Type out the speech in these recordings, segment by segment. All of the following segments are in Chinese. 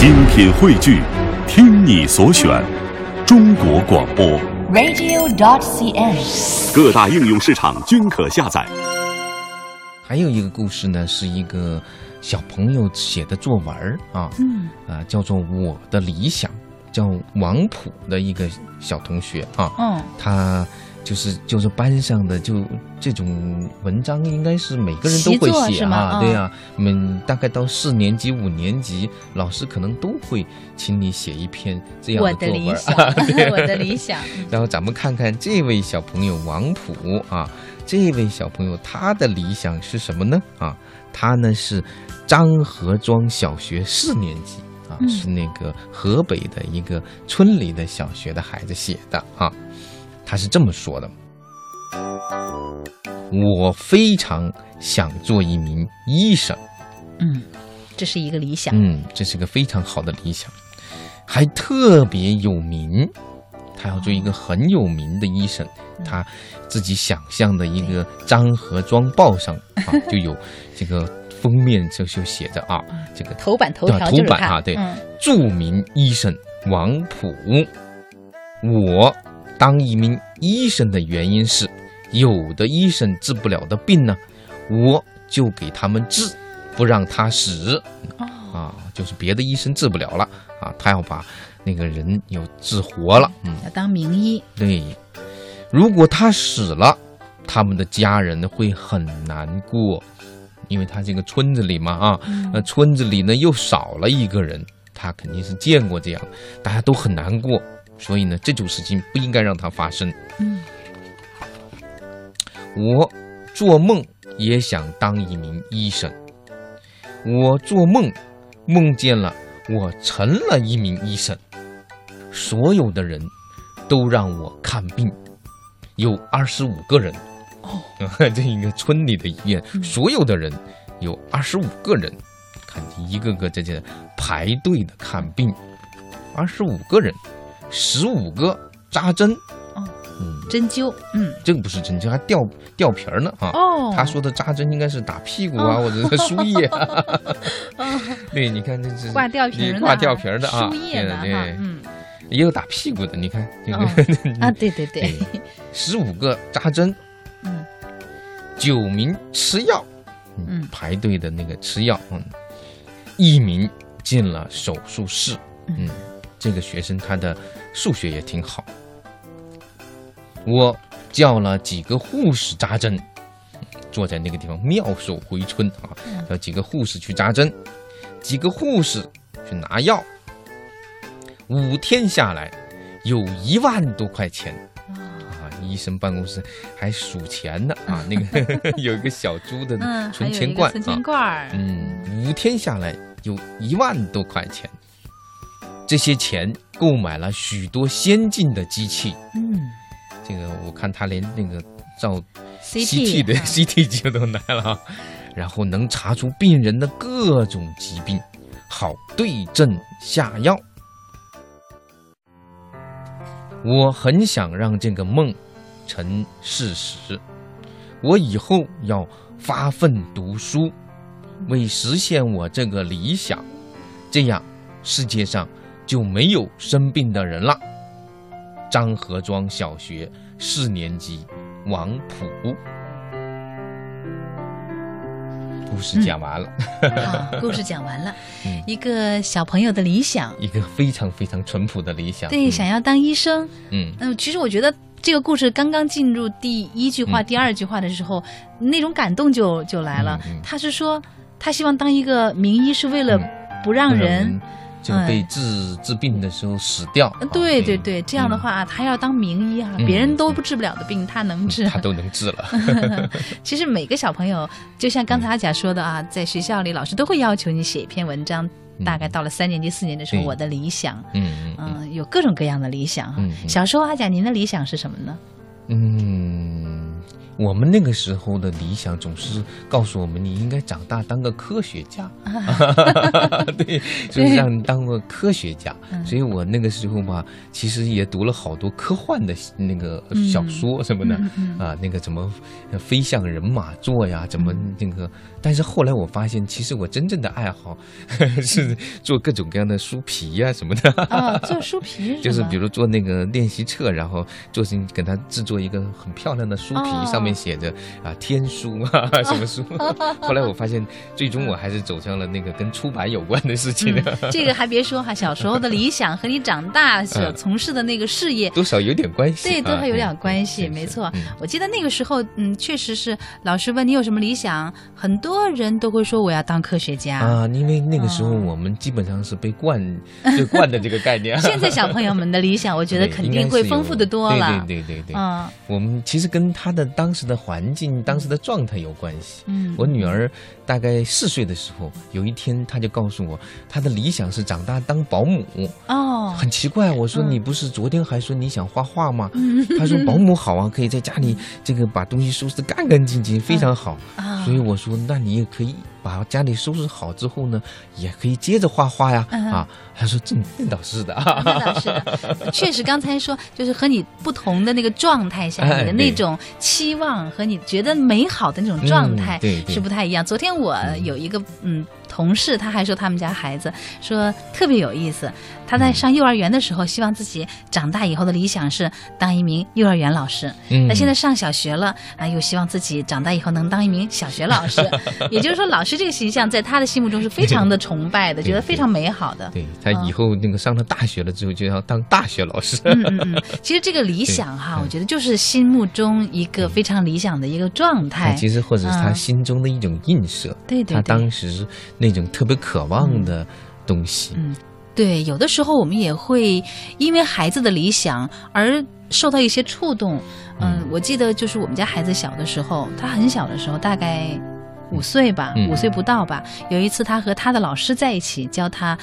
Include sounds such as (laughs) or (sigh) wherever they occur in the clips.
精品汇聚，听你所选，中国广播。radio.dot.cn，。各大应用市场均可下载。还有一个故事呢，是一个小朋友写的作文儿啊，嗯啊，叫做《我的理想》，叫王普的一个小同学啊，嗯他就是就是班上的就这种文章，应该是每个人都会写啊，嗯对呀、我们大概到四年级、五年级，老师可能都会请你写一篇这样的的作文儿理想 (laughs) (laughs) 啊，我的理想。然后咱们看看这位小朋友王普啊，这位小朋友他的理想是什么呢？啊，他呢是张河庄小学四年级啊，嗯是那个河北的一个村里的小学的孩子写的啊。他是这么说的：我非常想做一名医生。嗯，这是一个理想。嗯，这是个非常好的理想，还特别有名。他要做一个很有名的医生，他自己想象的一个《张河庄报》上啊，就有这个封面就就写着啊，这个头版头对条头版啊，对，嗯著名医生王普。我当一名医生的原因是，有的医生治不了的病呢，我就给他们治，不让他死。哦，啊，就是别的医生治不了了啊，他要把那个人又治活了。嗯，要当名医。对。如果他死了，他们的家人会很难过，因为他这个村子里嘛啊，嗯那村子里呢又少了一个人，他肯定是见过这样，大家都很难过。所以呢，这种事情不应该让它发生。嗯。我做梦也想当一名医生。我做梦梦见了我成了一名医生，所有的人都让我看病，有二十五个人。哦，(laughs) 这一个村里的医院，所有的人有二十五个人，看一个个在这排队的看病，二十五个人，十五个扎针。哦，嗯，针灸。嗯。这个不是针，灸还掉掉皮儿呢啊。哦，他说的扎针应该是打屁股啊，或者是输液。啊。(laughs) (laughs) 对，你看这是挂吊瓶儿的，挂吊瓶儿的啊，输液的对也有打屁股的。你看这个 (laughs) 啊，对对对，十五个扎针，嗯。九名吃药，嗯排队的那个吃药，嗯，一名进了手术室，嗯，这个学生他的数学也挺好。我叫了几个护士扎针，坐在那个地方妙手回春啊，嗯叫几个护士去扎针，几个护士去拿药，五天下来有一万多块钱。啊，医生办公室还数钱呢啊，那个 (laughs) 有一个小猪的存钱罐存钱，罐。嗯，五天下来有一万多块钱，这些钱购买了许多先进的机器。嗯这个我看他连那个照，CT 的啊 CT 机都拿了啊，然后能查出病人的各种疾病，好对症下药。我很想让这个梦成事实，我以后要发奋读书，为实现我这个理想，这样世界上就没有生病的人了。张河庄小学四年级王普。故事讲完了，好，故事讲完了 (laughs) 嗯，一个小朋友的理想，一个非常非常淳朴的理想。对，嗯想要当医生。嗯嗯，其实我觉得这个故事刚刚进入第一句话、嗯第二句话的时候，那种感动就就来了。他是说，他希望当一个名医，是为了嗯不让人。就被治治病的时候死掉。对对对对，这样的话，他要当名医啊，嗯别人都不治不了的病，他能治。嗯他都能治了。(laughs) 其实每个小朋友，就像刚才阿甲说的啊，在学校里，老师都会要求你写一篇文章。大概到了三年级、四年级的时候，我的理想，嗯嗯有各种各样的理想小时候，阿甲，您的理想是什么呢？嗯，我们那个时候的理想总是告诉我们，你应该长大当个科学家，(laughs) 对，就是让你当个科学家。所以我那个时候嘛，其实也读了好多科幻的那个小说什么的啊，那个怎么飞向人马座呀，怎么那个。但是后来我发现，其实我真正的爱好 (laughs) 是做各种各样的书皮呀什么的。啊，做书皮就是比如做那个练习册，然后做成给他制作一个很漂亮的书皮，上面写着啊天书啊 (laughs) 什么书。(laughs) 后来我发现，最终我还是走向了那个跟出版有关的事情。这个还别说哈，小时候的理想和你长大所 (laughs) 从事的那个事业多少有点关系。对，多少有点关系，没错。我记得那个时候，嗯，确实是老师问你有什么理想，很多。多人都会说我要当科学家啊，因为那个时候我们基本上是被惯、被灌的这个概念。现在小朋友们的理想，我觉得肯定会丰富的多了。对对对对对，嗯，我们其实跟他的当时的环境、当时的状态有关系。嗯，我女儿大概四岁的时候，有一天她就告诉我，她的理想是长大当保姆。哦，很奇怪，我说你不是昨天还说你想画画吗？她说保姆好啊，可以在家里这个把东西收拾干干净净，非常好。啊，所以我说那。你也可以把家里收拾好之后呢，也可以接着画画呀。啊，他说这那倒是的，(laughs) 那倒是的，确实。刚才说就是和你不同的那个状态下，你的那种期望和你觉得美好的那种状态是不太一样。昨天我有一个嗯。同事他还说他们家孩子说特别有意思，他在上幼儿园的时候，希望自己长大以后的理想是当一名幼儿园老师。嗯，那现在上小学了啊，又希望自己长大以后能当一名小学老师。(laughs) 也就是说，老师这个形象在他的心目中是非常的崇拜的，(laughs) 觉得非常美好的。对他以后那个上了大学了之后就要当大学老师。嗯嗯嗯，(laughs) 其实这个理想哈，我觉得就是心目中一个非常理想的一个状态。其实或者是他心中的一种映射。对对，他当时那。那种特别渴望的东西，嗯，对，有的时候我们也会因为孩子的理想而受到一些触动。嗯，我记得就是我们家孩子小的时候，他很小的时候，大概五岁吧，五岁不到吧。有一次，他和他的老师在一起教他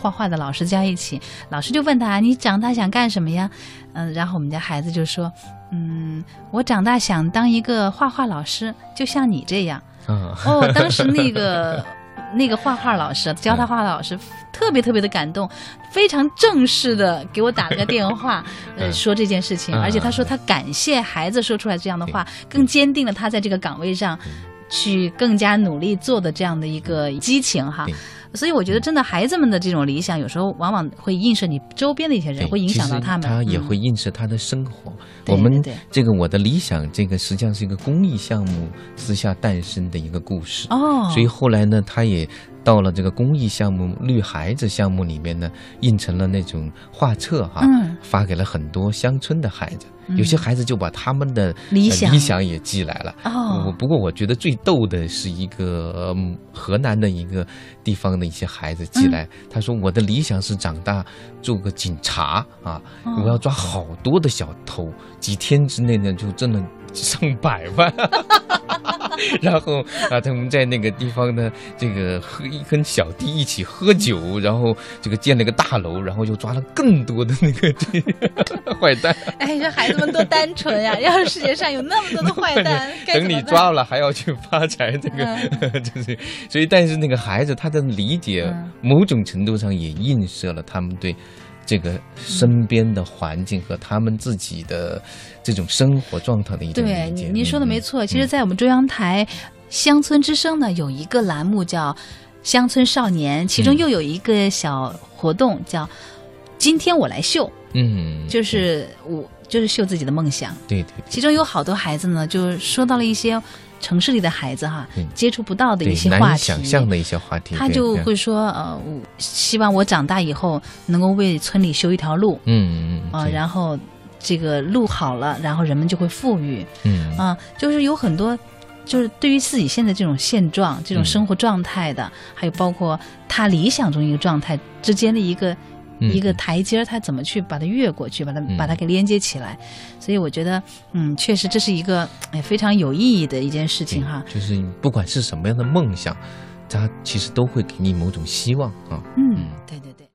画画的老师在一起，老师就问他：“你长大想干什么呀？”嗯，然后我们家孩子就说：“嗯，我长大想当一个画画老师，就像你这样。”哦，当时那个。那个画画老师教他画的老师特别特别的感动，非常正式的给我打了个电话，(laughs) 呃，说这件事情，而且他说他感谢孩子说出来这样的话，更坚定了他在这个岗位上去更加努力做的这样的一个激情哈。所以我觉得，真的孩子们的这种理想，有时候往往会映射你周边的一些人，会影响到他们。他也会映射他的生活。我们这个我的理想，这个实际上是一个公益项目私下诞生的一个故事。哦。所以后来呢，他也到了这个公益项目“绿孩子”项目里面呢，印成了那种画册哈，发给了很多乡村的孩子。有些孩子就把他们的理想理想也寄来了。哦，不过我觉得最逗的是一个河南的一个地方的一些孩子寄来，他说我的理想是长大做个警察啊，我要抓好多的小偷，几天之内呢就挣了上百万。(laughs) (laughs) 然后啊，他们在那个地方呢，这个和跟小弟一起喝酒，然后这个建了个大楼，然后又抓了更多的那个这 (laughs) 坏蛋。(laughs) 哎，这孩子们多单纯呀！要是世界上有那么多的坏蛋，等你抓了还要去发财，这个就是。所以，但是那个孩子他的理解，某种程度上也映射了他们对。这个身边的环境和他们自己的这种生活状态的一种理解。对，您说的没错。其实，在我们中央台《乡村之声》呢，有一个栏目叫《乡村少年》，其中又有一个小活动叫“今天我来秀”。嗯，就是我就是秀自己的梦想。对对。其中有好多孩子呢，就说到了一些。城市里的孩子哈，接触不到的一些话题，想象的一些话题，他就会说呃，希望我长大以后能够为村里修一条路，嗯嗯啊，然后这个路好了，然后人们就会富裕，嗯。啊，就是有很多，就是对于自己现在这种现状、这种生活状态的，还有包括他理想中一个状态之间的一个。一个台阶儿，他怎么去把它越过去，把它把它给连接起来？所以我觉得，嗯，确实这是一个哎非常有意义的一件事情哈。就是不管是什么样的梦想，它其实都会给你某种希望啊。嗯，对对对。